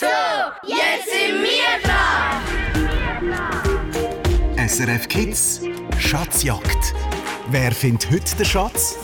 So, jetzt sind wir dran! SRF Kids Schatzjagd. Wer findet heute den Schatz?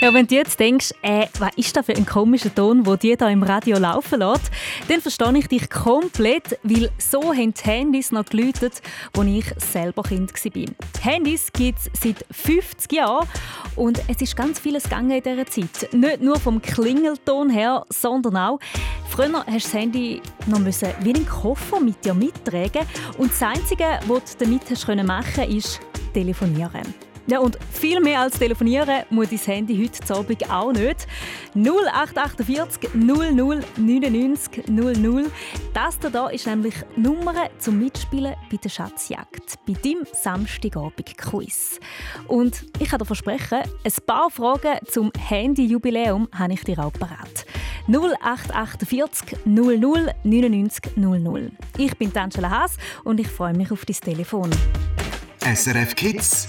Ja, wenn du jetzt denkst, äh, was ist das für ein komischer Ton, wo die da im Radio laufen lässt, dann verstehe ich dich komplett, weil so haben die Handys noch geläutet, als ich selber Kind war. Handys gibt es seit 50 Jahren und es ist ganz vieles gegangen in dieser Zeit. Nicht nur vom Klingelton her, sondern auch, früher hast du das Handy noch müssen wie einen Koffer mit dir mittragen und das Einzige, was du damit machen konntest, ist telefonieren. Ja, und viel mehr als telefonieren muss dein Handy heute Abend auch nicht. 0848 00 99 00. Das hier ist nämlich die Nummer zum Mitspielen bei der Schatzjagd, bei deinem Samstagabend-Quiz. Und ich kann dir versprechen, ein paar Fragen zum Handy-Jubiläum habe ich dir auch parat. 0848 00 99 00. Ich bin Angela Haas und ich freue mich auf dein Telefon. SRF Kids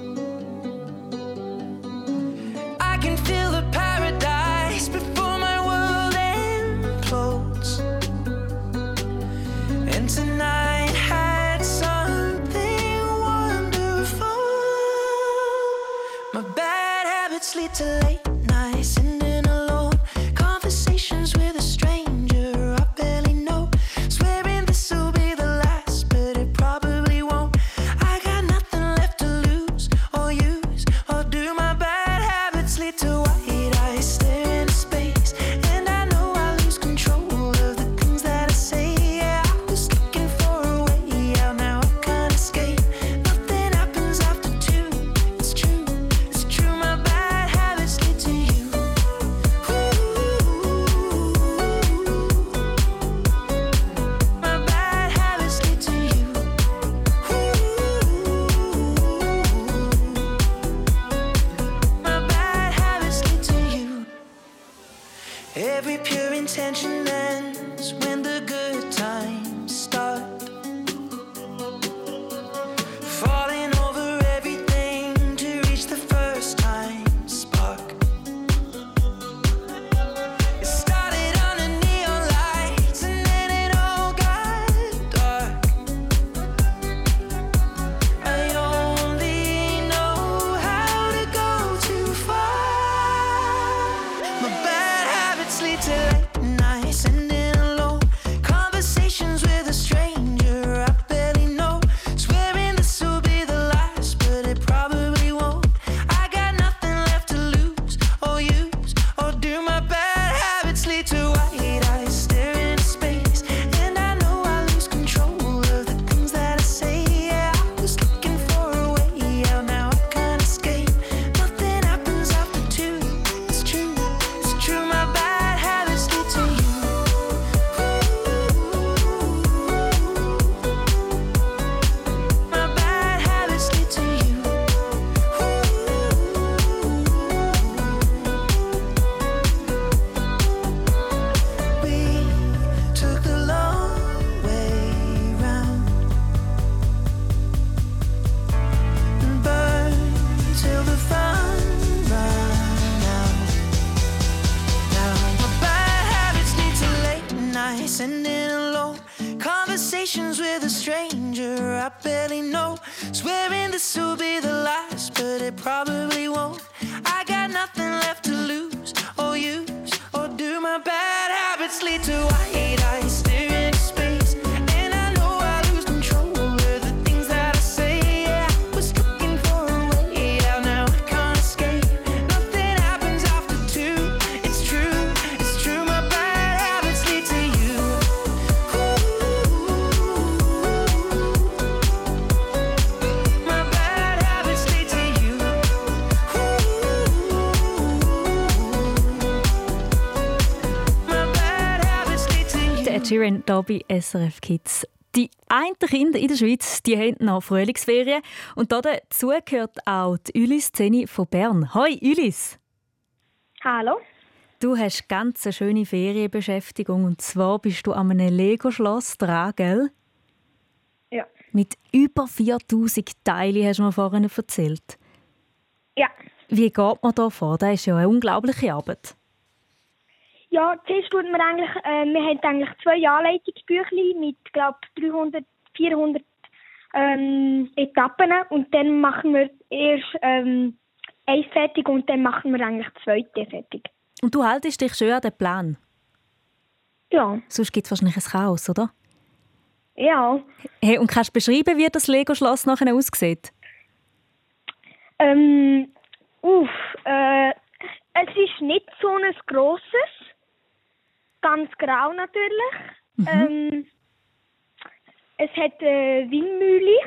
Sheeran hier bei SRF Kids. Die einen Kinder in der Schweiz die haben noch Frühlingsferien. Und dazu gehört auch die Ulis Zeni von Bern. Hoi Ulis! Hallo. Du hast ganz eine schöne Ferienbeschäftigung. Und zwar bist du an einem Lego-Schloss dran, gell? Ja. Mit über 4000 Teilen hast du mir vorhin erzählt. Ja. Wie geht man da vor? Das ist ja eine unglaubliche Arbeit. Ja, zuerst tut man eigentlich, äh, wir haben eigentlich zwei Anleitungsbüchlein mit, glaube 300, 400 ähm, Etappen und dann machen wir erst ähm, eins fertig und dann machen wir eigentlich zweite fertig. Und du haltest dich schön an den Plan? Ja. Sonst gibt es wahrscheinlich ein Chaos, oder? Ja. Hey, und kannst du beschreiben, wie das Lego-Schloss nachher aussieht? Ähm, uff, äh, es ist nicht so ein grosses, ganz grau natürlich. Mhm. Ähm, es hat eine Windmühle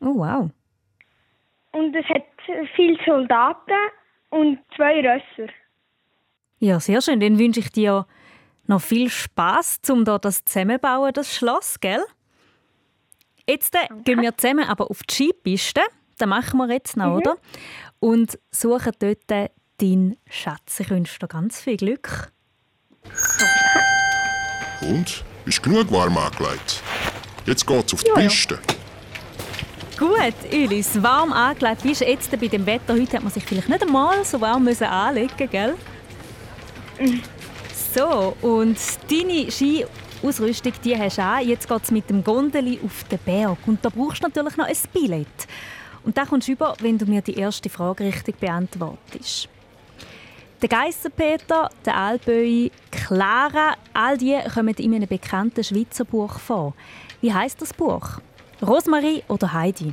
Oh, wow. und es hat viele Soldaten und zwei Rösser. Ja, sehr schön. Dann wünsche ich dir noch viel Spaß, um da das zusammenbauen, das Schloss, gell? Jetzt äh, gehen wir zusammen aber auf die Skipiste. Das machen wir jetzt noch, oder? Und suchen dort äh, deinen Schatz. Ich wünsche dir ganz viel Glück. Und? Bist genug warm angelegt? Jetzt geht's auf die ja. Piste. Gut, Ulis, warm angelegt bist du jetzt bei dem Wetter. Heute hat man sich vielleicht nicht einmal so warm müssen anlegen gell? So, und deine Skiausrüstung die hast du an. Jetzt geht es mit dem Gondeli auf den Berg. Und da brauchst du natürlich noch ein Billett. Und da kommst du über, wenn du mir die erste Frage richtig beantwortest. Der Geissenpeter, der Alpöi, Clara, all die kommen in einem bekannten Schweizer Buch vor. Wie heißt das Buch? Rosmarie oder Heidi?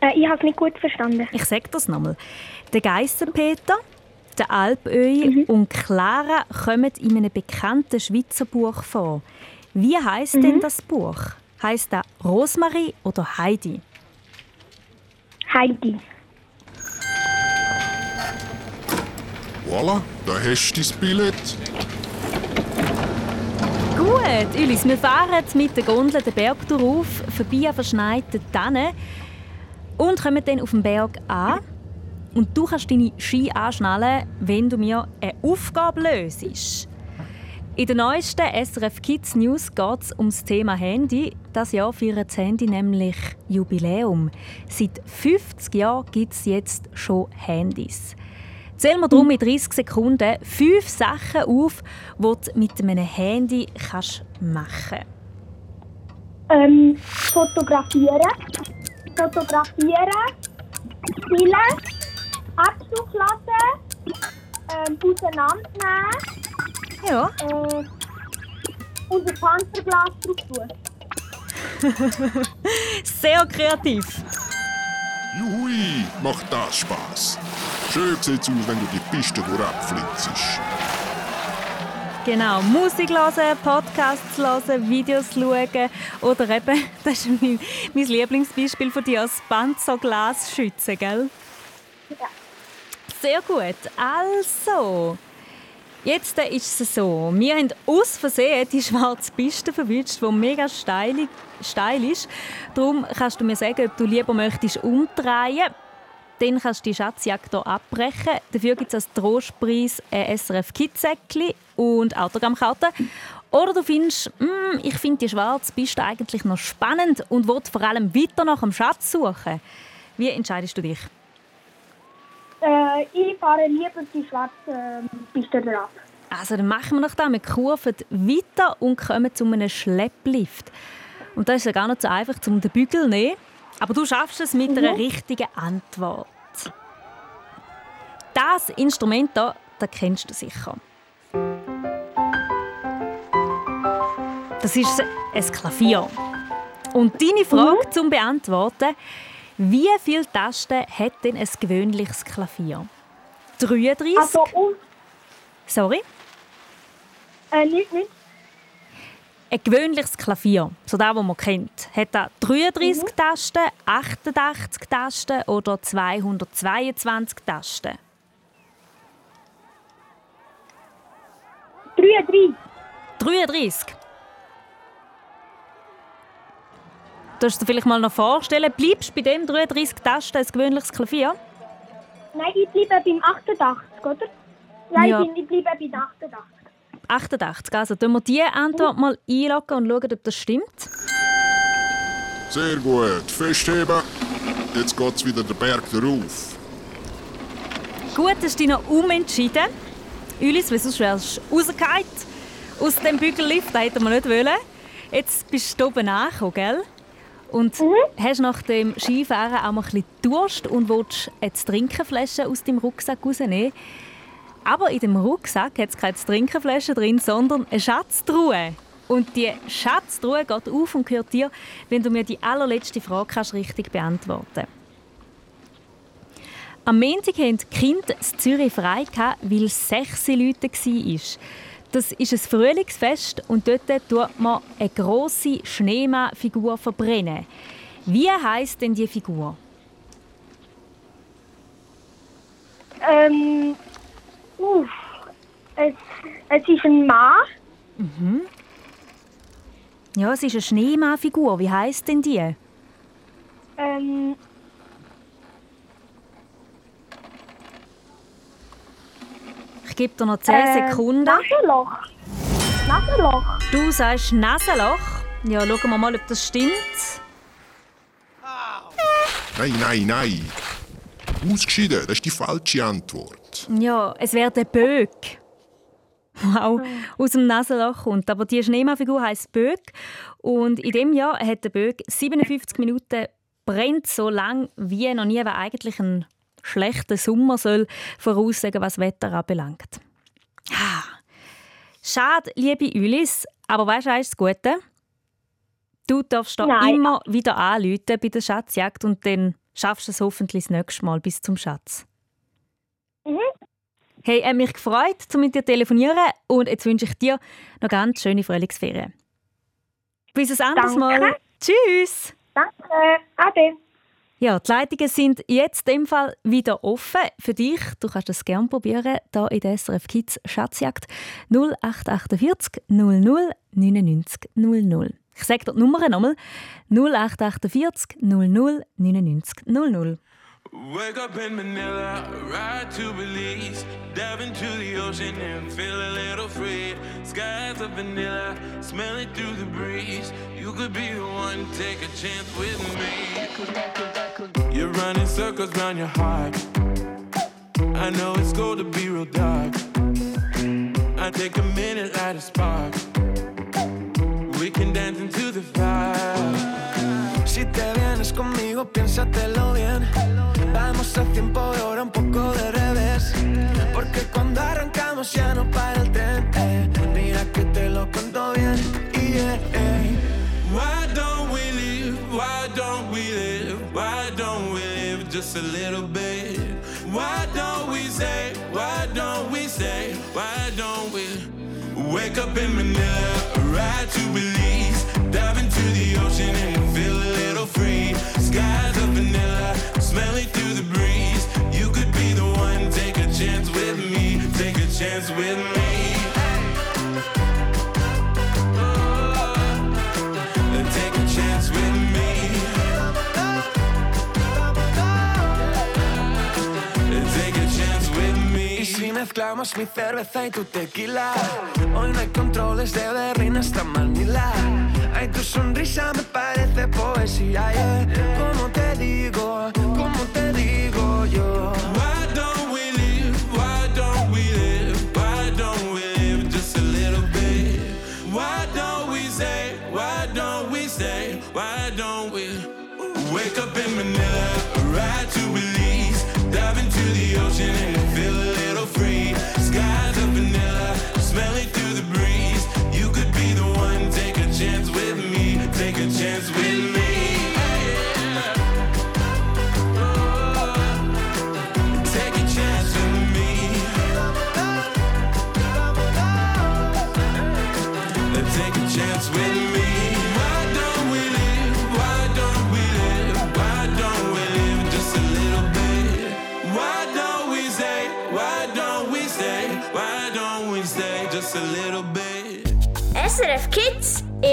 Äh, ich habe es nicht gut verstanden. Ich sage das nochmal. Der Geissenpeter, der Alpöi und Clara kommen in einem bekannten Schweizer Buch vor. Wie heißt denn das Buch? Heißt das Rosmarie oder Heidi? Heidi. Voilà, da hast du dein Billett. Gut, Ulis, wir fahren mit der Gondel den Berg auf, vorbei an verschneiten Tannen und kommen dann auf den Berg an. Und du kannst deine Ski anschnallen, wenn du mir eine Aufgabe löst. In der neuesten SRF Kids News geht es um das Thema Handy. Das Jahr feiert das Handy nämlich Jubiläum. Seit 50 Jahren gibt es jetzt schon Handys. Zähl mir darum in 30 Sekunden fünf Sachen auf, die du mit einem Handy kannst machen Ähm, fotografieren. Fotografieren. Spielen. Abzug lassen. Ähm, auseinandernehmen. Ja. Äh, und ein Panzerglas drauf tun. Sehr kreativ. Juhui, macht das Spaß. Schön sieht's aus, wenn du die Piste durchflitzest. Genau, Musik hören, Podcasts hören, Videos schauen oder eben, das ist mein, mein Lieblingsbeispiel von dir, das Panzerglas schützen, gell? Ja. Sehr gut. Also, jetzt ist es so, wir haben aus Versehen die schwarze Piste verwünscht, die mega steil, steil ist. Darum kannst du mir sagen, ob du lieber möchtest umdrehen dann kannst du die Schatzjagd hier abbrechen. Dafür gibt es als Trostpreis ein SRF Kids-Säckchen und Autogrammkarten. Oder du findest, «Mm, ich finde die schwarze Piste eigentlich noch spannend und will vor allem weiter nach dem Schatz suchen. Wie entscheidest du dich? Äh, ich fahre lieber die schwarze ähm, Piste drauf. Also dann machen wir noch da. Wir kurven weiter und kommen zu einem Schlepplift. Und das ist ja gar nicht so einfach, um den Bügel zu nehmen. Aber du schaffst es mit einer richtigen Antwort. Das Instrument hier, das kennst du sicher. Das ist ein Klavier. Und deine Frage zum Beantworten, wie viele Tasten hat denn ein gewöhnliches Klavier? 33? Also, und, Sorry? äh, nicht, nicht. Ein gewöhnliches Klavier, so das, das man kennt, hat da 33 Tasten, 88 Tasten oder 222 Tasten? 33. 33. Darfst du dir vielleicht mal noch vorstellen, bleibst du bei dem 33 Tasten ein gewöhnliches Klavier? Nein, ich bleibe beim 88, oder? Ja, Ja. ich, bin, ich bleibe bei 88. 88. Also tun wir diese Antwort mal einloggen und schauen, ob das stimmt. Sehr gut. Festheben. Jetzt geht's wieder den Berg darauf. Gut, hast du dich noch umentschieden. Ulis, sonst wärst du rausgefallen. Aus dem Bügellift, das hätten wir nicht wollen. Jetzt bist du oben angekommen, gell? Und hast nach dem Skifahren auch mal ein bisschen Durst und willst eine Trinkenflasche aus dem Rucksack rausnehmen. Aber in dem Rucksack hat es keine Trinkenflasche drin, sondern eine Schatztruhe. Und die Schatztruhe geht auf und gehört dir, wenn du mir die allerletzte Frage kannst richtig beantworten kannst. Am Montag hatten die Kinder in Zürich frei, weil es sechs Leute waren. Das ist ein Frühlingsfest und dort tut man eine grosse Schneemann-Figur verbrennen. Wie heisst denn die Figur? Ähm, uff. Es, es ist ein Mann. Ja, es ist eine Schneemann-Figur. Wie heisst denn die? Ähm, gebe dir noch 10 äh, Sekunden. Nasenloch. Nasenloch. Du sagst Nasenloch. Ja, schauen wir mal, ob das stimmt. Nein, nein, nein. Ausgeschieden, das ist die falsche Antwort. Ja, es wäre der Böck. Wow, aus dem Nasenloch kommt. Aber die Schneemann-Figur heisst Böck. Und in dem Jahr hat der Böck 57 Minuten brennt so lang wie noch nie, weil eigentlich ein schlechter Sommer soll voraussagen, was Wetter anbelangt. Ah. Schade, liebe Ulis, aber weißt du, das Gute? Du darfst da Nein. immer wieder anrufen bei der Schatzjagd und dann schaffst du es hoffentlich das nächste Mal bis zum Schatz. Mhm. Hey, hat mich gefreut, um mit dir zu telefonieren und jetzt wünsche ich dir noch ganz schöne Frühlingsferien. Bis ein anderes Danke. Mal. Tschüss! Danke. Ade. Ja, die Leitungen sind jetzt dem Fall wieder offen für dich. Du kannst es gerne probieren, hier in der SRF Kids Schatzjagd 0848 00 99 00. Ich sage dir die Nummer nochmal. 0848 00 99 00. Wake up in Manila, ride to Belize, dive into the ocean and feel a little free. Skies of vanilla, smell it through the breeze. You could be the one, take a chance with me. You're running circles round your heart. I know it's going to be real dark. I take a minute, light a spark. We can dance into the fire. Si te vienes conmigo, piénsatelo bien. Vamos a tiempo de hora, un poco de revés. Porque cuando arrancamos ya no para el tren. eh. Mira que te lo cuento bien. Y eh. Why don't we live? Why don't we live? Why don't we live just a little bit? Why don't we say? Why don't we say? Why don't we wake up in Manila, ride to Belize, dive into the ocean and feel a Mezclamos mi cerveza y tu tequila. Hoy no hay controles de Berlín hasta Manila. Ay, tu sonrisa me parece poesía. Yeah. ¿Cómo te digo? ¿Cómo te digo yo?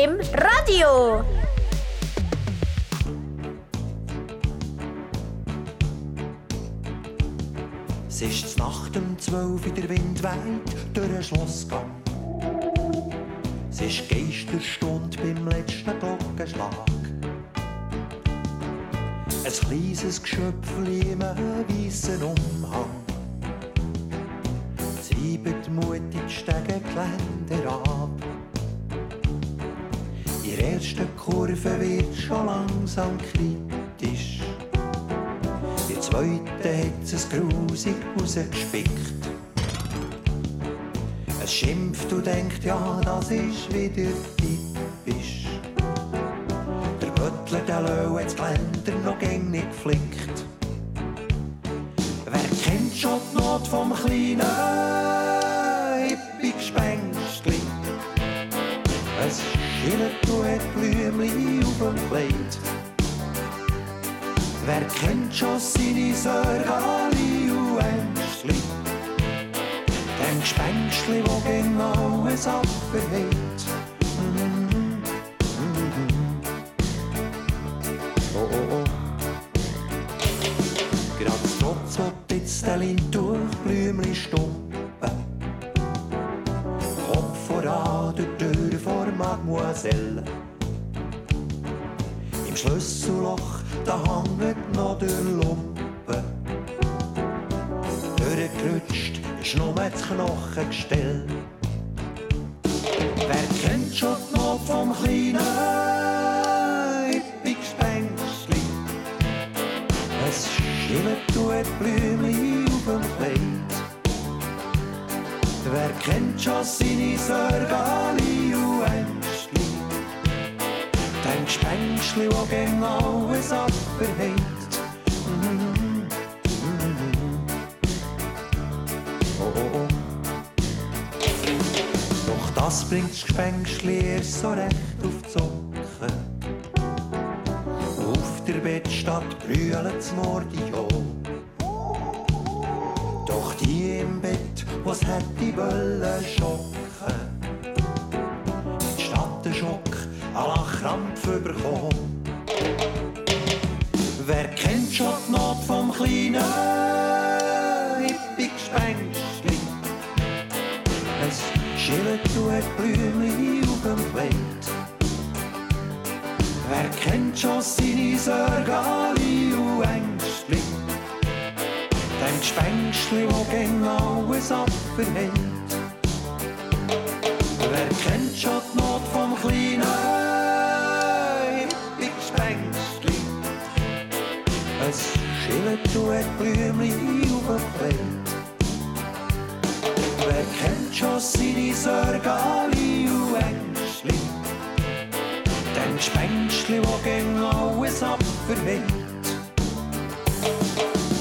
im Radio. Es ist Nacht um zwölf, der Wind weht durch den Schlossgang. Es ist Geisterstunde beim letzten Glockenschlag. Ein kleines Geschöpfli im weißen Umhang. Sie die mutig die Stegengeländer ab. In der ersten Kurve wird schon langsam kritisch. In der zweiten hat es grusig rausgespickt. Es schimpft und denkt, ja, das ist wieder typisch. Der Böttler, der Löwe, das Geländer noch gäng nicht geflickt. Wer kennt schon die Not vom kleinen Wer kennt schon seine Sorgali und Ängstli? Dem Gespenstli, wo gegen alles abverhält. Mhm. Oh, oh, oh. Grad trotz ob jetzt der Lind durch Blümli stumpen. Kopf voran durch die Tür vor Mademoiselle. Knochengestell. Wer kennt schon die Not vom kleinen Hippie-Gespenstli? Es schillert und hat Blümchen auf dem Kleid. Wer kennt schon seine Sorgali und Ängstli? Dein Gespenstli, wo gegen alles abverhält. Das bringt das Gespenstli erst so recht auf die Socken. Auf der Bettstatt brüllt das Mordion. Doch die im Bett, was hätte wollen schocken, hat statt den Schock à Krampf bekommen. Wer kennt schon die Not vom kleinen Hippie-Gespenstli? Hat Blümchen auf dem Kleid. Wer kennt schon seine Sorgali und Ängstli? Dem Gespenstli, wo gegen alles abverhält. Wer kennt schon die Not vom kleinen Hippie-Gespenstli? Es schillert und hat Blümchen auf. Wer kennt schon seine Sorgali und Ängstli? Dem Gespenstli, wo gegen alles abverhält.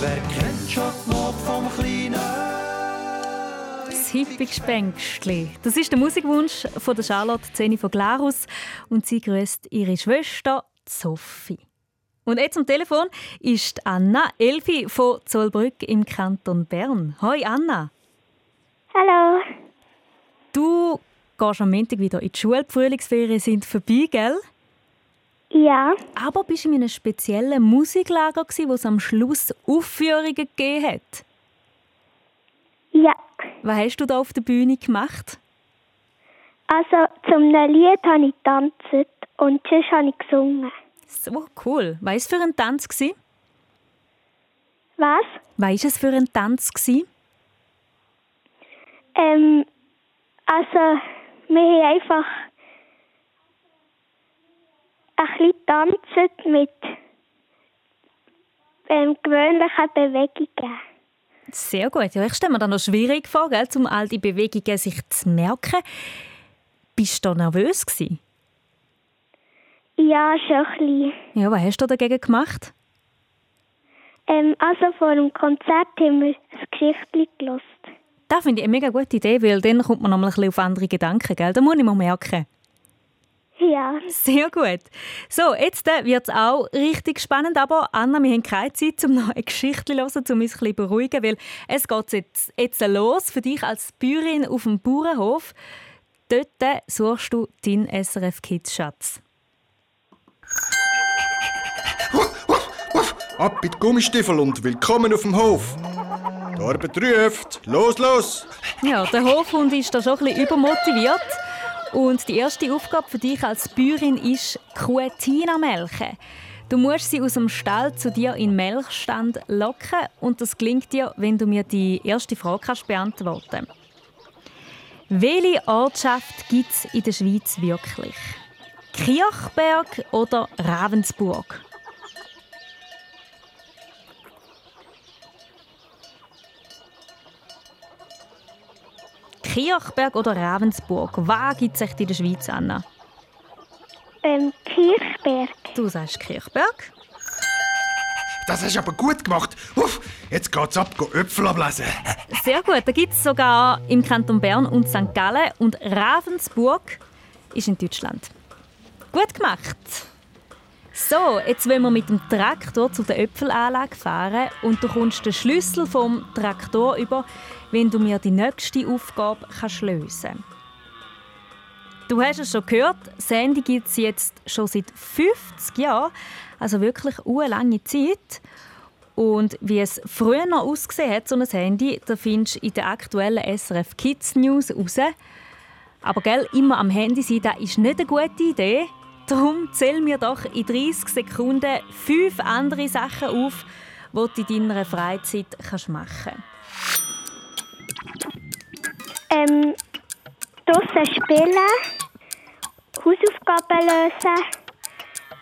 Wer kennt schon die Not vom kleinen Das Hippie-Gespenstli. Das ist der Musikwunsch von der Charlotte Zeni von Glarus und sie grüßt ihre Schwester Sophie. Und jetzt am Telefon ist Anna Elfi von Zollbrück im Kanton Bern. Hoi Anna. Hallo. Du gehst am Montag wieder in die Schule. Die Frühlingsferien sind vorbei, gell? Ja, Aber bist du in einem speziellen Musiklager, wo es am Schluss Aufführungen gegeben hat? ja. Was hast du da auf der Bühne gemacht? Also zum Lied habe ich getanzt und sonst habe ich gesungen. So cool. Was war es für ein Tanz? Was? Was war es für ein Tanz? Ähm, also wir haben einfach ein bisschen getanzt mit ähm, gewöhnlichen Bewegungen. Sehr gut. Ja, ich stelle mir das noch schwierig vor, gell, um all die Bewegungen sich zu merken. Bist du nervös gsi? Ja, schon ein bisschen. Ja, was hast du dagegen gemacht? Ähm, also vor dem Konzert haben wir ein Geschichtchen gelost. Das finde ich eine mega gute Idee, weil dann kommt man noch mal ein bisschen auf andere Gedanken. Gell? Das muss ich mir merken. Ja, Sehr gut. So, jetzt äh, wird es auch richtig spannend, aber Anna, wir haben keine Zeit, um noch eine Geschichte zu hören, um uns ein bisschen zu beruhigen, weil es geht jetzt, jetzt los für dich als Bäuerin auf dem Bauernhof. Dort suchst du deinen SRF-Kids-Schatz. Ab mit Gummistiefel und willkommen auf dem Hof. Da Arbeit. Los, los! Ja, der Hofhund ist da schon ein bisschen übermotiviert. Und die erste Aufgabe für dich als Bäuerin ist Kuh Tina melken. Du musst sie aus dem Stall zu dir in den Melkstand locken und das gelingt dir, wenn du mir die erste Frage kannst beantworten Welche Ortschaft gibt es in der Schweiz wirklich? Kirchberg oder Ravensburg? Kirchberg oder Ravensburg? Was gibt es in der Schweiz, Anna? Ähm, Kirchberg. Du sagst Kirchberg. Das hast du aber gut gemacht. Uff, jetzt geht's ab, go Äpfel ablesen. Sehr gut. Da gibt es sogar im Kanton Bern und St. Gallen. Und Ravensburg ist in Deutschland. Gut gemacht. So, jetzt wollen wir mit dem Traktor zu der Äpfelanlage fahren und du kommst den Schlüssel vom Traktor über, wenn du mir die nächste Aufgabe kannst lösen Du hast es schon gehört, Sandy gibt es jetzt schon seit 50 Jahren, also wirklich eine lange Zeit. Und wie es früher noch ausgesehen hat, so ein Handy, da findest du in der aktuellen SRF Kids News raus. Aber gell, immer am Handy sein, das ist nicht eine gute Idee. Darum zähl mir doch in 30 Sekunden fünf andere Sachen auf, die du in deiner Freizeit kannst machen Ähm, draussen spielen, Hausaufgaben lösen,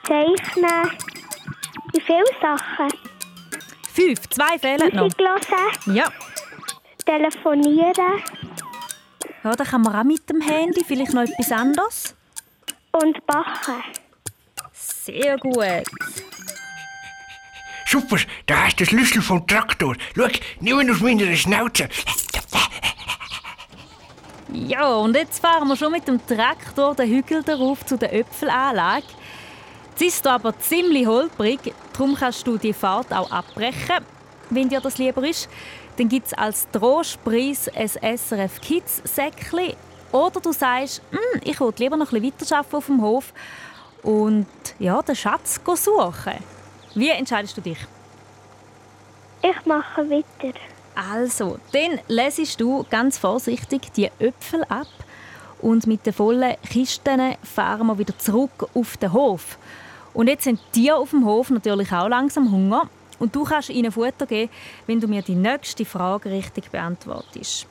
zeichnen, wie viele Sachen. Fünf, zwei fehlen noch. Musik hören, Ja. telefonieren ja, da kann man auch mit dem Handy vielleicht noch etwas anderes. Und backen. Sehr gut. Super, da hast du den Schlüssel vom Traktor. Schau, nimm ihn aus meiner Schnauze. Ja, und jetzt fahren wir schon mit dem Traktor den Hügel darauf zu der Äpfelanlage. Jetzt ist es aber ziemlich holprig, darum kannst du die Fahrt auch abbrechen, wenn dir das lieber ist. Dann gibt es als Trostpreis ein SRF Kids Säckchen. Oder du sagst, «Hm, ich will lieber noch ein bisschen weiterarbeiten auf dem Hof und ja, den Schatz suchen. Wie entscheidest du dich? Ich mache weiter. Also, dann lesest du ganz vorsichtig die Äpfel ab und mit den vollen Kisten fahren wir wieder zurück auf den Hof. Und jetzt sind die auf dem Hof natürlich auch langsam Hunger und du kannst ihnen Futter geben, wenn du mir die nächste Frage richtig beantwortest.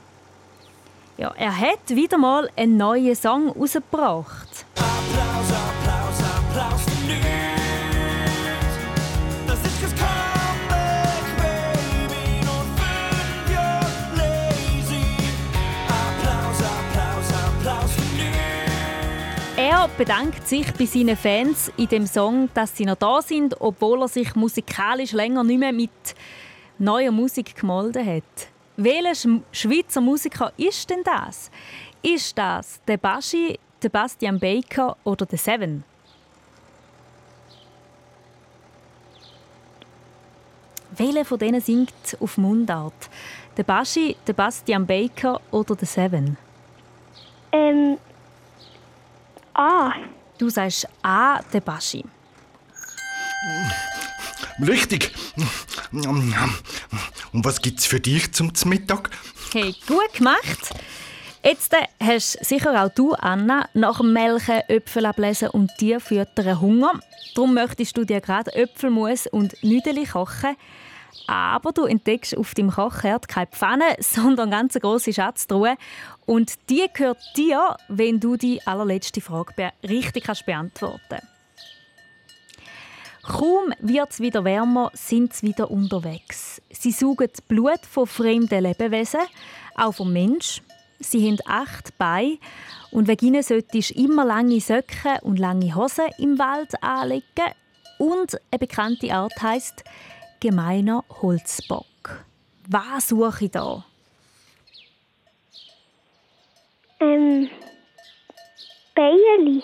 Ja, er hat wieder mal einen neuen Song rausgebracht. Applaus, Applaus, Applaus für nichts. Das ist das Comeback, Baby, und fünf Jahre lazy. Applaus, Applaus, Applaus für nichts. Er bedankt sich bei seinen Fans in dem Song, dass sie noch da sind, obwohl er sich musikalisch länger nicht mehr mit neuer Musik gemolden hat. Welcher Sch- Schweizer Musiker ist denn das? Ist das der Baschi, der Bastian Baker oder der Seven? Welcher von denen singt auf Mundart? Der Baschi, der Bastian Baker oder der Seven? Ähm, A. Du sagst A, der Baschi. Richtig. Und was gibt's für dich zum Mittag? Hey, gut gemacht. Jetzt äh, hast sicher auch du, Anna, nach dem Melken Äpfel ablesen und dir füttern Hunger. Darum möchtest du dir gerade Äpfelmus und Nüdeli kochen. Aber du entdeckst auf dem Kochherd keine Pfanne, sondern ganz eine grosse Schatztruhe. Und die gehört dir, wenn du die allerletzte Frage richtig kannst beantworten Kaum wird es wieder wärmer, sind sie wieder unterwegs. Sie saugen das Blut von fremden Lebewesen, auch vom Mensch. Sie haben acht Beine und wegen ihnen solltest du immer lange Söcke und lange Hosen im Wald anlegen. Und eine bekannte Art heißt gemeiner Holzbock. Was suche ich da? Ähm, Beierli.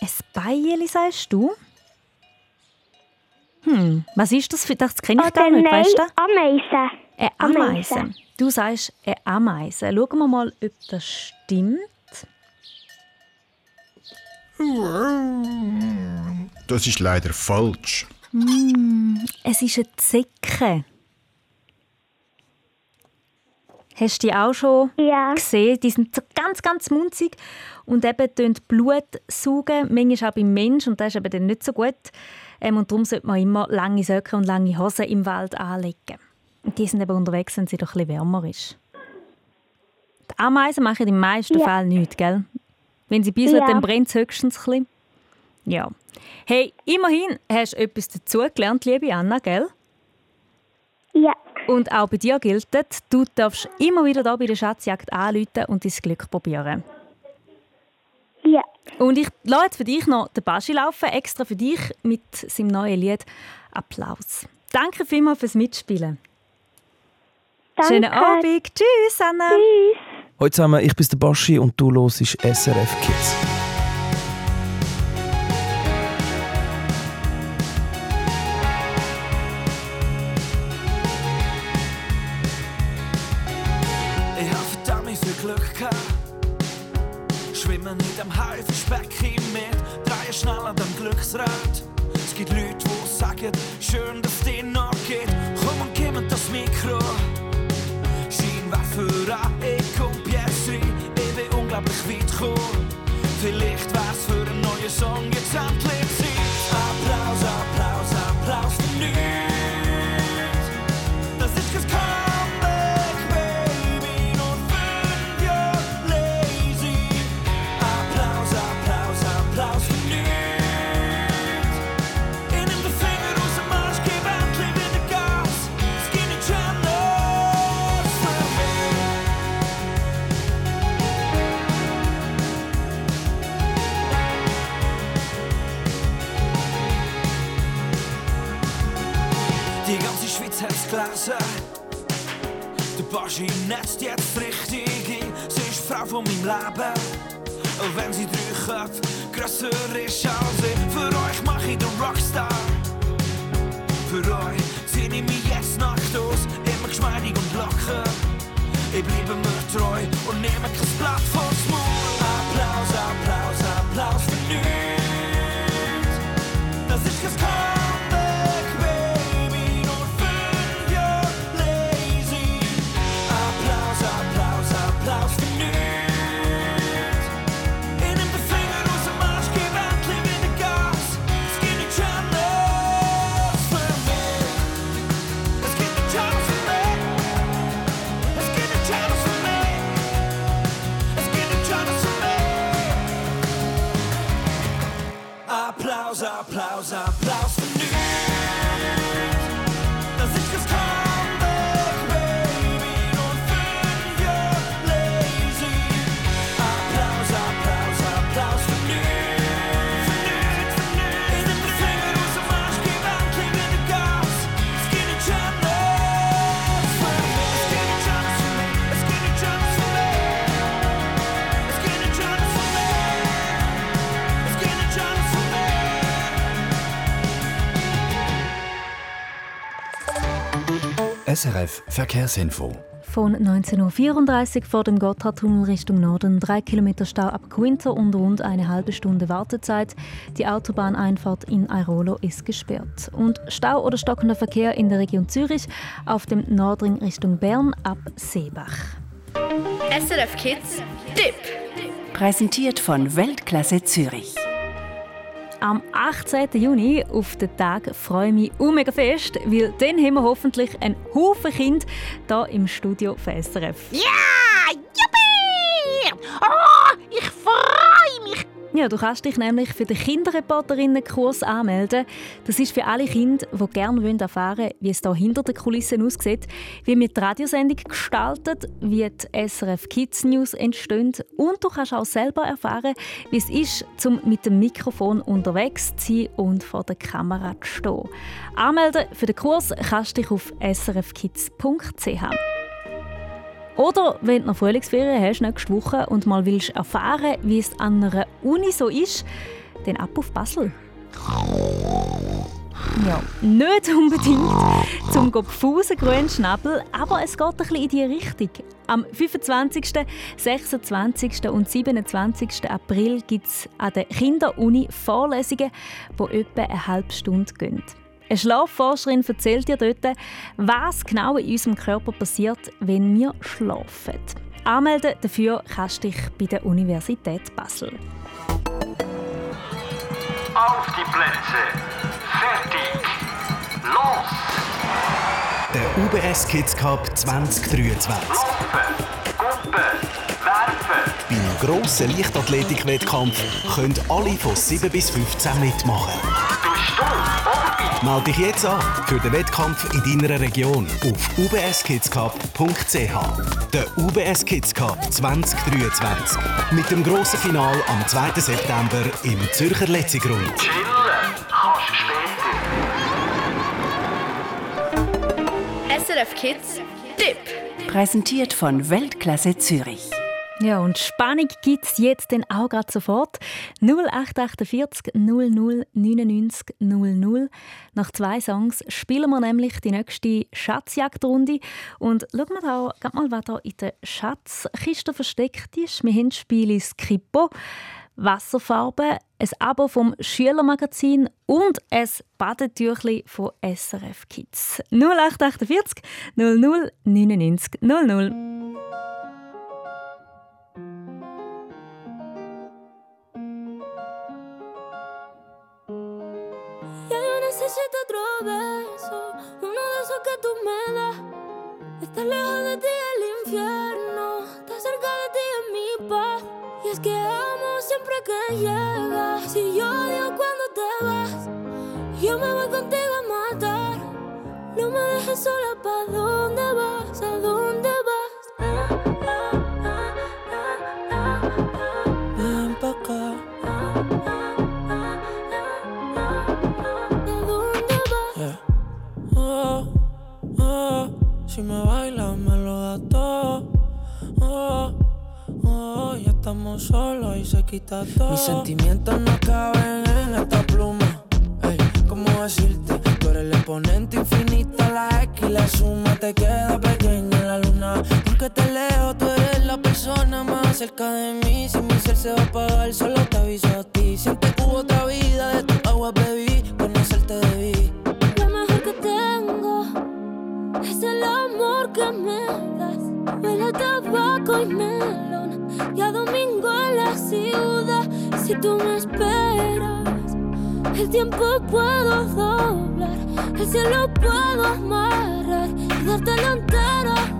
Ein Beili, sagst du? Hm, was ist das für das kenne ich gar nicht, weißt du? Ameisen. Eine Ameise. Du sagst eine Ameise. Schauen wir mal, ob das stimmt. Das ist leider falsch. Hm, es ist eine Zecke. Hast du die auch schon Ja. gesehen? Die sind so ganz, ganz munzig und eben tun Blut saugen, manchmal auch beim Mensch und das ist eben dann nicht so gut. Ähm, und darum sollte man immer lange Söcke und lange Hosen im Wald anlegen. Und die sind eben unterwegs, wenn es wieder ein bisschen wärmer ist. Die Ameisen machen im meisten Ja. Fall nichts, gell? Wenn sie bisseln, Ja. dann brennt es höchstens ein bisschen. Ja. Hey, immerhin hast du etwas dazugelernt, liebe Anna, gell? Ja. Und auch bei dir gilt, du darfst immer wieder da bei der Schatzjagd anrufen und dein Glück probieren. Ja. Und ich lasse jetzt für dich noch den Baschi laufen, extra für dich mit seinem neuen Lied Applaus. Danke vielmals fürs Mitspielen. Danke. Schönen Abend. Tschüss, Anna. Tschüss. Hallo zusammen, ich bin der Baschi und du hörst SRF Kids. An dem Glücksrad. Es gibt Leute, die sagen, schön, Gelesen. Der Baschi netzt jetzt richtig ein. Sie ist Frau von meinem Leben. Auch wenn sie drei Köpfe grösser ist als ich. Für euch mach ich den Rockstar. Für euch zieh ich mich jetzt nackt aus. Immer geschmeidig und locker. Ich bleibe mir treu und nehme kein Blatt vors Maul. Applaus, Applaus, Applaus für nichts. Das ist kein Comeback, Applaus, Applaus, Applaus für nichts. SRF Verkehrsinfo. Von 19.34 Uhr vor dem Gotthardtunnel Richtung Norden, drei Kilometer Stau ab Quinter und rund eine halbe Stunde Wartezeit. Die Autobahneinfahrt in Airolo ist gesperrt. Und Stau oder stockender Verkehr in der Region Zürich auf dem Nordring Richtung Bern ab Seebach. SRF Kids Tipp. Präsentiert von Weltklasse Zürich. Am 18. Juni, auf den Tag, freue ich mich auch mega fest, weil dann haben wir hoffentlich einen Haufen Kind hier im Studio für SRF. Ja! Juppie! Oh, ich freue mich! Ja, du kannst dich nämlich für den Kinderreporterinnenkurs anmelden. Das ist für alle Kinder, die gerne erfahren wollen, wie es hier hinter den Kulissen aussieht, wie wir die Radiosendung gestaltet, wie die SRF Kids News entstehen und du kannst auch selber erfahren, wie es ist, um mit dem Mikrofon unterwegs zu sein und vor der Kamera zu stehen. Anmelden für den Kurs kannst du dich auf srfkids.ch. Oder wenn du Frühlingsferien hast nächste Woche und mal willst erfahren, wie es an einer Uni so ist, dann ab auf Basel. Ja, nicht unbedingt zum Gopfusen grünen Schnabel, aber es geht ein bisschen in die Richtung. Am 25., 26. und 27. April gibt es an der Kinderuni Vorlesungen, die etwa eine halbe Stunde gehen. Eine Schlafforscherin erzählt dir dort, was genau in unserem Körper passiert, wenn wir schlafen. Anmelden dafür kannst du dich bei der Universität Basel. Auf die Plätze. Fertig. Los. Der UBS Kids Cup 2023. Laufen. Gumpen. Werfen. Beim grossen Leichtathletik-Wettkampf können alle von 7 bis 15 mitmachen. Bist du Melde dich jetzt an für den Wettkampf in deiner Region auf ubskidscup.ch. Der UBS Kids Cup 2023. Mit dem grossen Final am 2. September im Zürcher Letzigrund. Chillen. Kannst später. SRF Kids Tipp. Präsentiert von Weltklasse Zürich. Ja, und Spannung gibt es jetzt dann auch gerade sofort. 0848 00 99 00. Nach zwei Songs spielen wir nämlich die nächste Schatzjagdrunde. Und schauen wir da mal, was da in der Schatzkiste versteckt ist. Wir haben das Spiel Skippo, Wasserfarbe, ein Abo vom Schülermagazin und ein Badetüchli von SRF Kids. 0848 00 99 00. Necesito otro beso, uno de esos que tú me das. Estar lejos de ti el infierno, estar cerca de ti es mi paz. Y es que amo siempre que llegas. Si yo odio cuando te vas, yo me voy contigo a matar. No me dejes sola, ¿pa' dónde vas? ¿A dónde si me bailas me lo das todo. Oh, oh, ya estamos solos y se quita todo. Mis sentimientos no caben en esta pluma. Ey, ¿cómo decirte? Tú eres el exponente infinito, la X y la suma te queda pequeña la luna. Porque te leo, tú eres la persona más cerca de mí. Si mi ser se va a apagar, solo te aviso a ti. Siempre que hubo otra vida, de tu agua bebí, melón y a domingo en la ciudad. Si tú me esperas, el tiempo puedo doblar, el cielo puedo amarrar y dártelo entero. Yo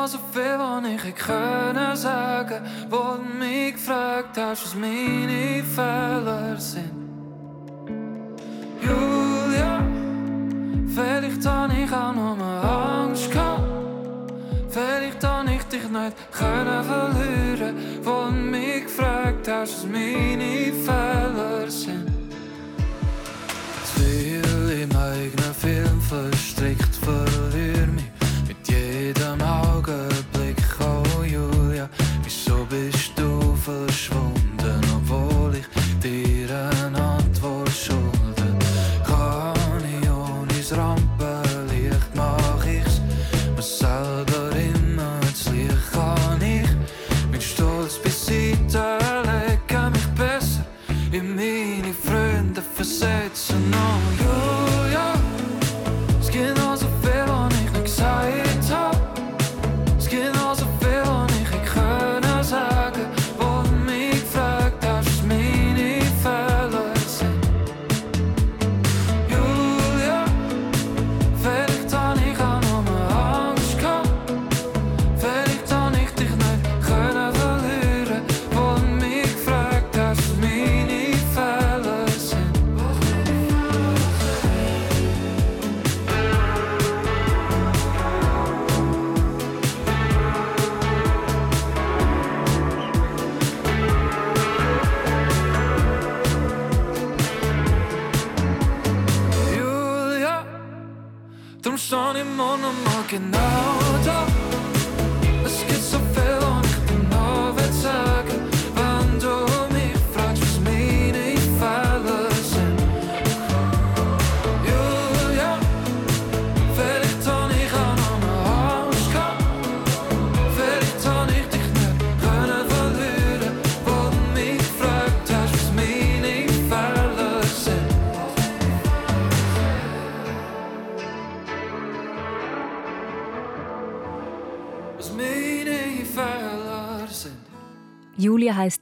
noch so viel, was ich können sagen, wo du mich gefragt hast, was meine Fehler sind. Julia, vielleicht habe ich auch noch mal Angst gehabt. Vielleicht habe ich dich nicht können verlieren, wo du mich gefragt hast, was meine Fehler sind. Zu viel im eigenen Film verstrickt, verliere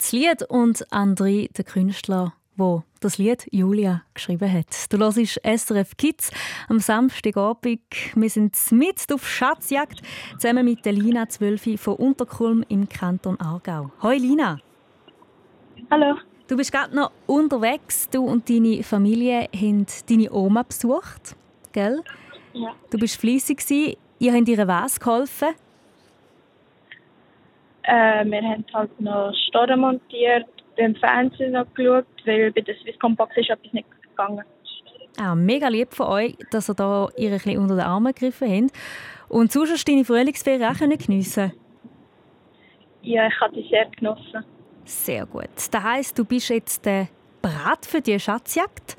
das Lied und André, der Künstler, wo das Lied Julia geschrieben hat. Du hörst SRF Kids am Samstagabend. Wir sind mit auf Schatzjagd zusammen mit der Lina Zwölfi von Unterkulm im Kanton Aargau. Hoi Lina. Hallo. Du bist gerade noch unterwegs. Du und deine Familie haben deine Oma besucht, gell? Ja. Du bist fleissig. Ihr habt ihr was geholfen? Äh, wir haben halt noch Storen montiert, den Fernsehen noch geschaut, weil bei der Swisscom-Box ist etwas nicht gegangen. Auch mega lieb von euch, dass ihr da ihr ein bisschen unter den Arm gegriffen habt. Und sonst deine Frühlingsferien auch geniessen Ja, ich habe die sehr genossen. Sehr gut. Das heisst, du bist jetzt äh, bereit für die Schatzjagd.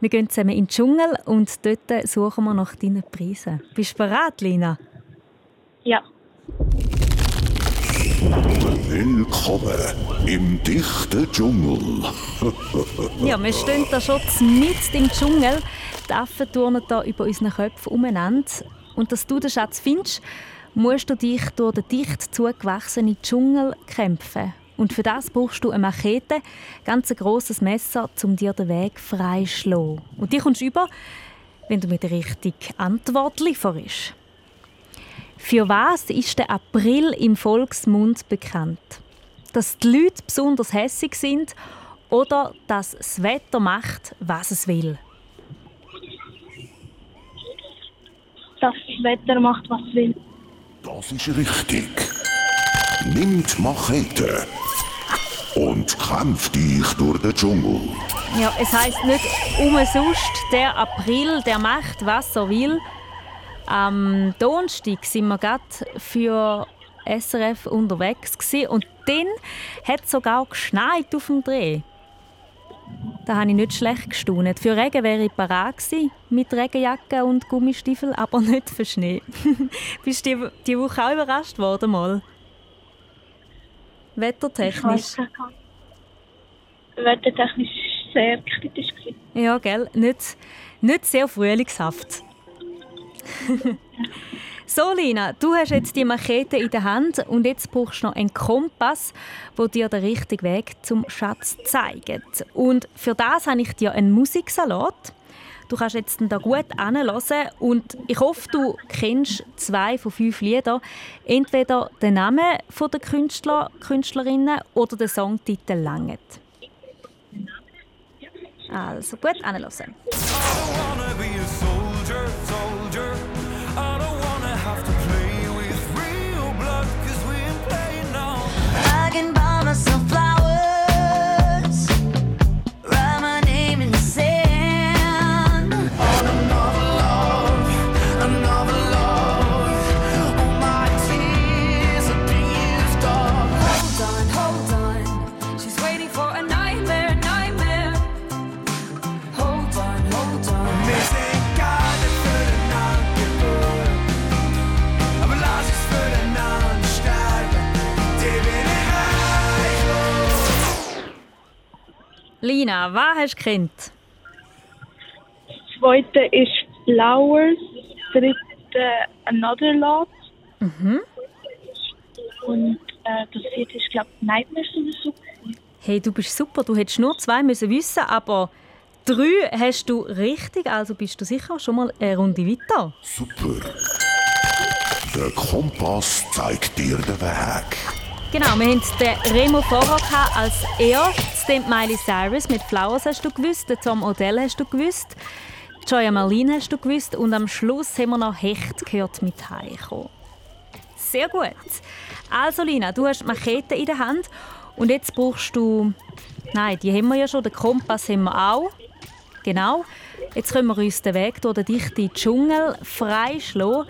Wir gehen zusammen in den Dschungel und dort suchen wir nach deinen Preisen. Bist du bereit, Lina? Ja. Willkommen im dichten Dschungel. Ja, wir stehen da schon mitten im Dschungel. Die Affen turnen da über unseren Köpfen umeinander. Und dass du den Schatz findest, musst du dich durch den dicht zugewachsenen Dschungel kämpfen. Und für das brauchst du eine Machete, ganz ein grosses Messer, um dir den Weg frei zu schlagen. Und die kommst du über, wenn du mir die richtige Antwort lieferst. Für was ist der April im Volksmund bekannt? Dass die Leute besonders hässig sind oder dass das Wetter macht, was es will? Dass das Wetter macht, was es will. Das ist richtig. Nimm die Machete und kämpf dich durch den Dschungel. Ja, es heißt nicht umsonst, der April, der macht, was er will. Am Donnerstag sind wir gerade für SRF unterwegs gewesen. und dann hat es sogar geschneit auf dem Dreh. Da habe ich nicht schlecht gestaunt. Für Regen wäre ich parat gewesen, mit Regenjacke und Gummistiefel, aber nicht für Schnee. Bist du die, die Woche auch überrascht worden mal? Wettertechnisch? Wettertechnisch sehr kritisch gewesen. Ja, gell? Nicht, nicht sehr frühlingshaft. so, Lina, du hast jetzt die Machete in der Hand und jetzt brauchst du noch einen Kompass, der dir den richtigen Weg zum Schatz zeigt. Und für das habe ich dir einen Musiksalat. Du kannst jetzt da gut anhören und ich hoffe, du kennst zwei von fünf Liedern. Entweder den Namen der Künstler, Künstlerinnen oder den Songtitel langet. Also gut anhören. Lina, was hast du gekannt? Das zweite ist Flowers, das dritte Another Lot Mhm. und äh, das vierte ist, glaube ich, Nightmares oder so. Hey, du bist super. Du hättest nur zwei müssen wissen, aber drei hast du richtig. Also bist du sicher schon mal eine Runde weiter. Super. Der Kompass zeigt dir den Weg. Genau, wir hatten den Remo Foro als erstes, den Miley Cyrus mit Flowers hast du gewusst, den Tom Odell hast du gewusst, Joya Marlene hast du gewusst und am Schluss haben wir noch Hecht gehört mit Heiko. Sehr gut. Also Lina, du hast die Machete in der Hand und jetzt brauchst du... Nein, die haben wir ja schon, den Kompass haben wir auch. Genau. Jetzt können wir uns den Weg durch den dichten Dschungel freischlagen.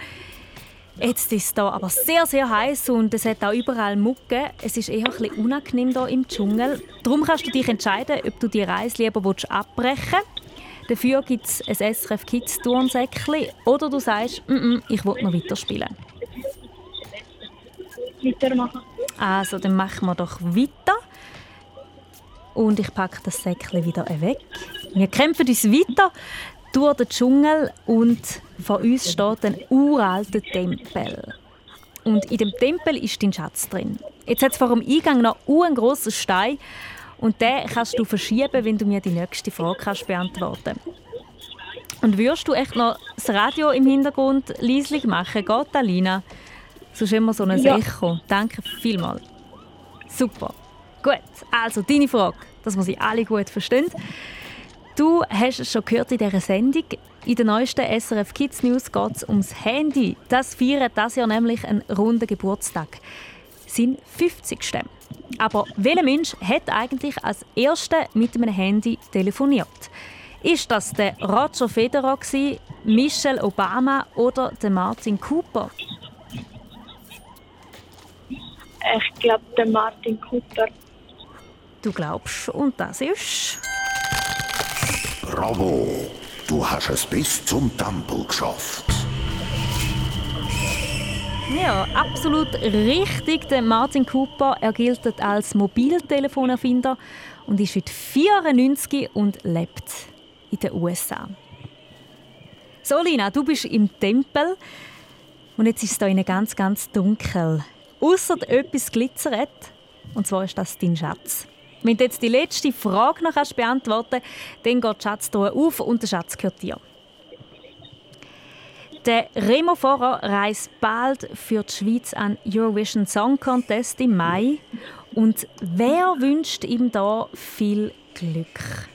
Jetzt ist es hier aber sehr, sehr heiß und es hat auch überall Mucke. Es ist eher ein bisschen unangenehm hier im Dschungel. Darum kannst du dich entscheiden, ob du die Reise lieber abbrechen willst. Dafür gibt es ein SRF Kids Turnsäckchen oder du sagst, mm -mm, ich will noch weiterspielen. Weitermachen. Also, dann machen wir doch weiter. Und ich packe das Säckchen wieder weg. Wir kämpfen uns weiter durch den Dschungel und vor uns steht ein uralter Tempel. Und in dem Tempel ist dein Schatz drin. Jetzt hat es vor dem Eingang noch einen grossen Stein und den kannst du verschieben, wenn du mir die nächste Frage kannst beantworten Und würdest du echt noch das Radio im Hintergrund leislich machen? Geht, Alina? Sonst immer so ein Ja. Echo. Danke vielmals. Super. Gut, also deine Frage, dass wir sie alle gut verstehen. Du hast es schon gehört in dieser Sendung. In der neuesten SRF Kids News geht es ums Handy. Das feiert das Jahr nämlich einen runden Geburtstag. Sein 50. Aber welcher Mensch hat eigentlich als Erster mit einem Handy telefoniert? Ist das der Roger Federer, Michelle Obama oder der Martin Cooper? Ich glaube, der Martin Cooper. Du glaubst, und das ist. Bravo. Du hast es bis zum Tempel geschafft. Ja, absolut richtig. Der Martin Cooper er gilt als Mobiltelefonerfinder und ist heute 94 und lebt in den USA. So, Lina, du bist im Tempel und jetzt ist es hier ganz, ganz dunkel. Außer etwas glitzert, und zwar ist das dein Schatz. Wenn du jetzt die letzte Frage noch kannst beantworten dann geht der Schatz hier auf und der Schatz gehört dir. Der Remo Forer reist bald für die Schweiz an Eurovision Song Contest im Mai. Und wer wünscht ihm da viel Glück?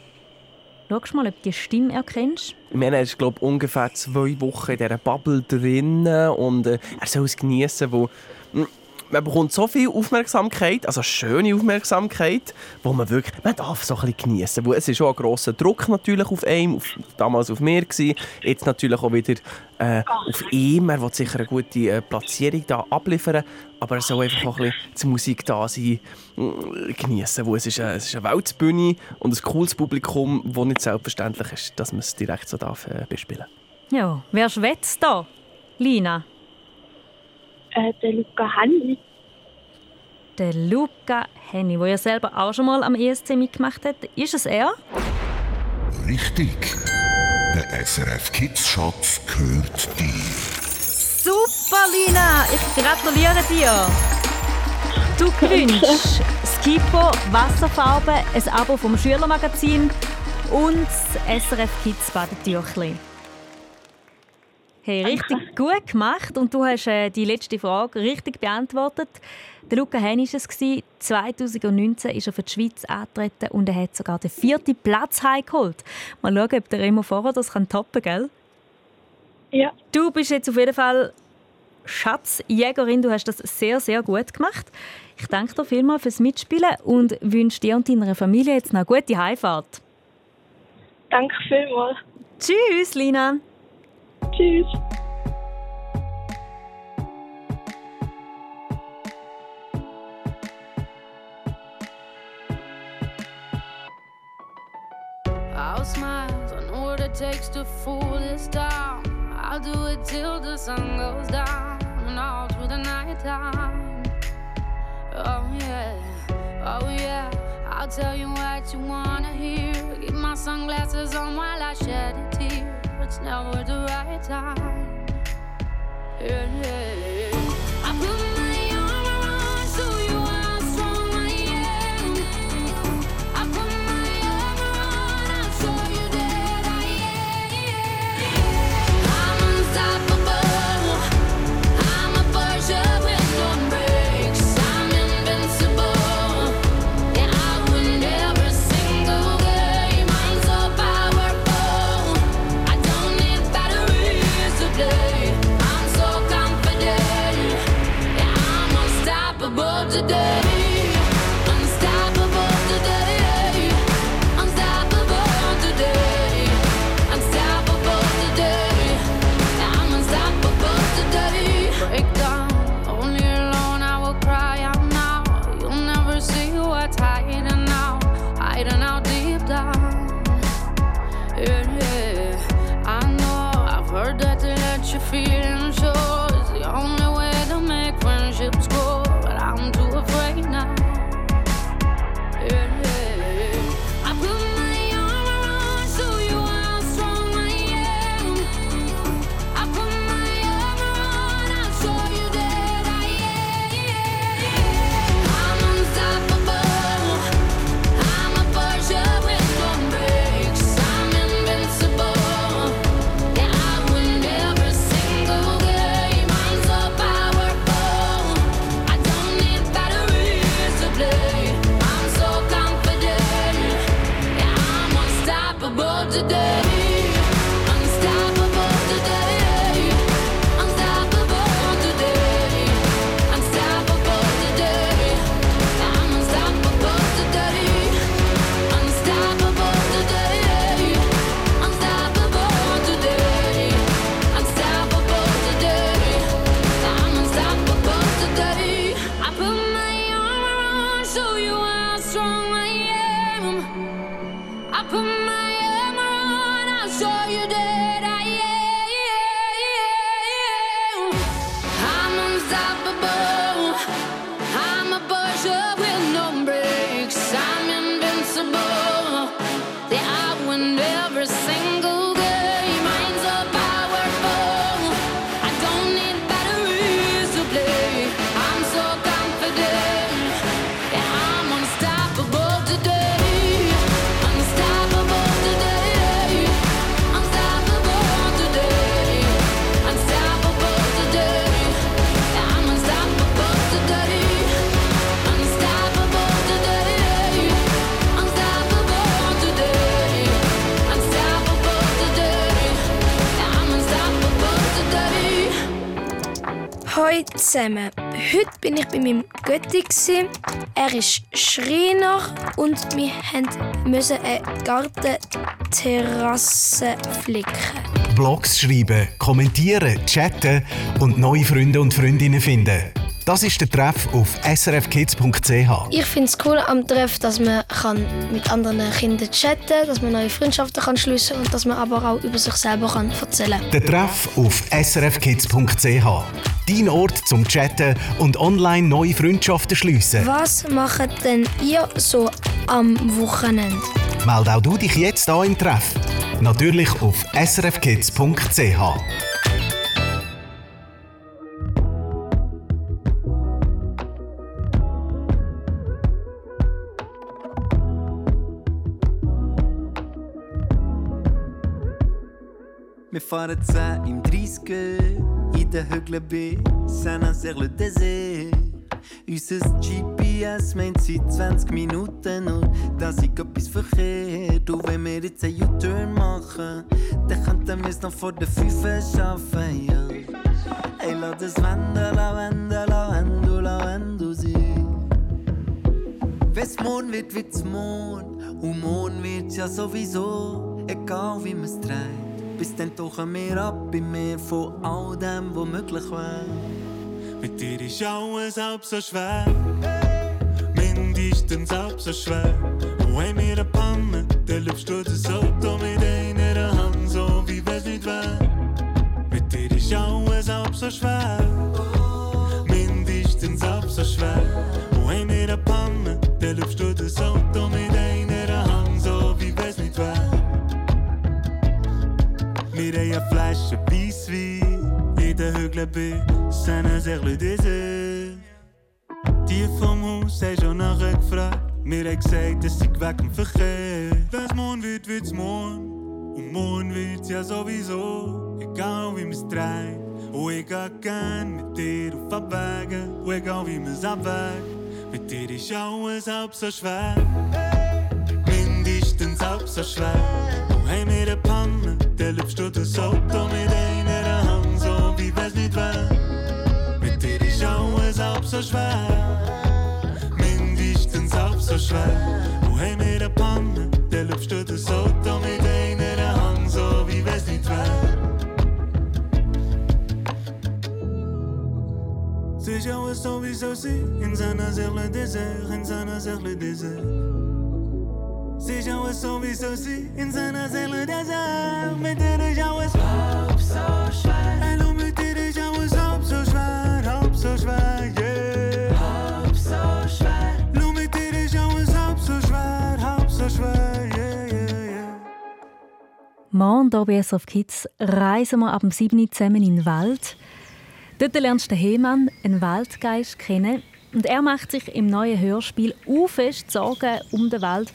Schau mal, ob du die Stimme erkennst. Ich meine, er ist glaube ungefähr zwei Wochen in dieser Bubble drin und äh, er soll es genießen, wo mm, man bekommt so viel Aufmerksamkeit, also schöne Aufmerksamkeit, wo man wirklich, man darf so ein bisschen genießen, es ist schon ein grosser Druck natürlich auf ihm, auf, damals auf mir gewesen, jetzt natürlich auch wieder äh, auf ihm, er will sicher eine gute äh, Platzierung da abliefern, aber er soll einfach auch ein bisschen die Musik da sein, mm, genießen, wo es ist, eine, es ist eine Weltbühne und ein cooles Publikum, wo nicht selbstverständlich ist, dass man es direkt so darf, äh, bespielen Ja, wer schwätzt da? Lina? Äh, der Luca Hanni. Der Luca Henny, der ja selber auch schon mal am ESC mitgemacht hat. Ist es er? Richtig. Der SRF Kids Schatz gehört dir. Super, Lina! Ich gratuliere dir! Du gewinnst Skipo, Wasserfarbe, ein Abo vom Schülermagazin und das SRF Kids Badetüchli. Hey, richtig gut gemacht und du hast äh, die letzte Frage richtig beantwortet. Der Luca Hen war es. gewesen. 2019 ist er für die Schweiz angetreten und er hat sogar den vierten Platz heimgeholt. Mal schauen, ob der Remo Fahrer das kann toppen kann, Ja. Du bist jetzt auf jeden Fall Schatzjägerin. Du hast das sehr, sehr gut gemacht. Ich danke dir vielmals fürs Mitspielen und wünsche dir und deiner Familie jetzt noch eine gute Heimfahrt. Danke vielmals. Tschüss, Lina. Tschüss. I'll smile, I know what it takes to fool this town. I'll do it till the sun goes down and all through the night time. Oh yeah, oh yeah. I'll tell you what you wanna hear. Keep my sunglasses on while I shed a tear. It's never the right time. Yeah, yeah. I put today. Zusammen. Heute bin ich bei meinem Götti. Er ist Schreiner und wir mussten eine Gartenterrasse flicken. Blogs schreiben, kommentieren, chatten und neue Freunde und Freundinnen finden. Das ist der Treff auf srfkids.ch. Ich finde es cool am Treff, dass man kann mit anderen Kindern chatten kann, dass man neue Freundschaften kann schliessen kann und dass man aber auch über sich selber kann erzählen kann. Der Treff auf srfkids.ch. Dein Ort zum Chatten und online neue Freundschaften schliessen. Was macht denn ihr so am Wochenende? Meld auch du dich jetzt an im Treff. Natürlich auf srfkids.ch. Wir fahren 10 im 30er, in den Hügeln bis Saint-Nazaire le Désert. Unser GPS meint seit 20 Minuten und dass ich etwas verkehrt. Und wenn wir jetzt einen U-Turn machen, dann könnten wir es noch vor der 5 schaffen, ja. Ey, lass es wenden, wenden, wenden, wenden sein. Wenn's Mond wird, wird's Mond. Und Mond wird's ja sowieso, egal wie man's dreht. Bis dann tauchen wir ab in mehr von all dem, was möglich wäre. Mit dir ist alles halb so schwer. Mindestens halb so schwer. Und wenn wir eine Panne, dann lüpfst du das Auto mit einer Hand, so wie wenn's nicht wär. Mit dir ist alles halb so schwer. Bei Saint-Nazaire le Désert. Die vom Haus haben schon nachher gefragt. Mir haben gesagt, es sei weg dem Verkehr. Wenn's morgen wird, wird's morgen. Und morgen wird's ja sowieso. Egal wie man's dreht. Und ich geh mit dir auf Abwägen. Und egal wie man's abwägt. Mit dir ist alles halb so schwer. Mindestens halb so schwer. Und haben wir eine Panne, dann lüpfst du das Auto mit Hand, so wie wenn's nicht wär. Mit dir ist alles halb so schwer. Mindestens halb so schwer. Und haben wir eine Panne, dann lüpfst du das Auto mit einer Hand, so wie wenn's nicht wär. C'est joué sowieso si In Saint-Nazaire le désert In Saint-Nazaire le désert C'est joué sowieso si In Saint-Nazaire le désert Met dir is jouw Hop so so so schwer Yeah Hop so schwer Lo met dir is jouw Hop so schwer Morgen hier bei SRF Kids reisen wir ab dem 7. Uhr zusammen in den Wald. Dort lernst du den Hemann, einen Waldgeist, kennen. Und er macht sich im neuen Hörspiel auch fest Sorgen um den Wald,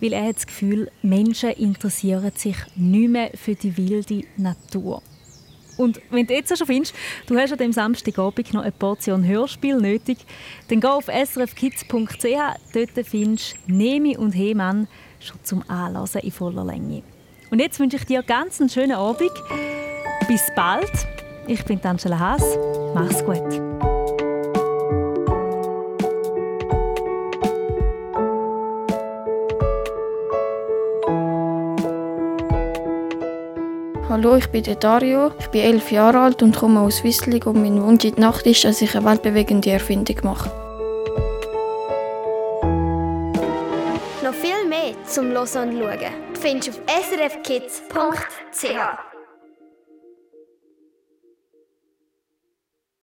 weil er hat das Gefühl, Menschen interessieren sich nicht mehr für die wilde Natur. Und wenn du jetzt schon findest, du hast an dem Samstagabend noch eine Portion Hörspiel nötig, dann geh auf srfkids.ch. Dort findest du Nemi und Hemann schon zum Anlassen in voller Länge. Und jetzt wünsche ich dir ganz einen schönen Abend. Bis bald. Ich bin Angela Haas. Mach's gut. Hallo, ich bin der Dario. Ich bin elf Jahre alt und komme aus Wissling und mein Wunsch in die Nacht ist, dass ich eine weltbewegende Erfindung mache. Noch viel mehr zum Hören und Schauen findest du auf srfkids.ch.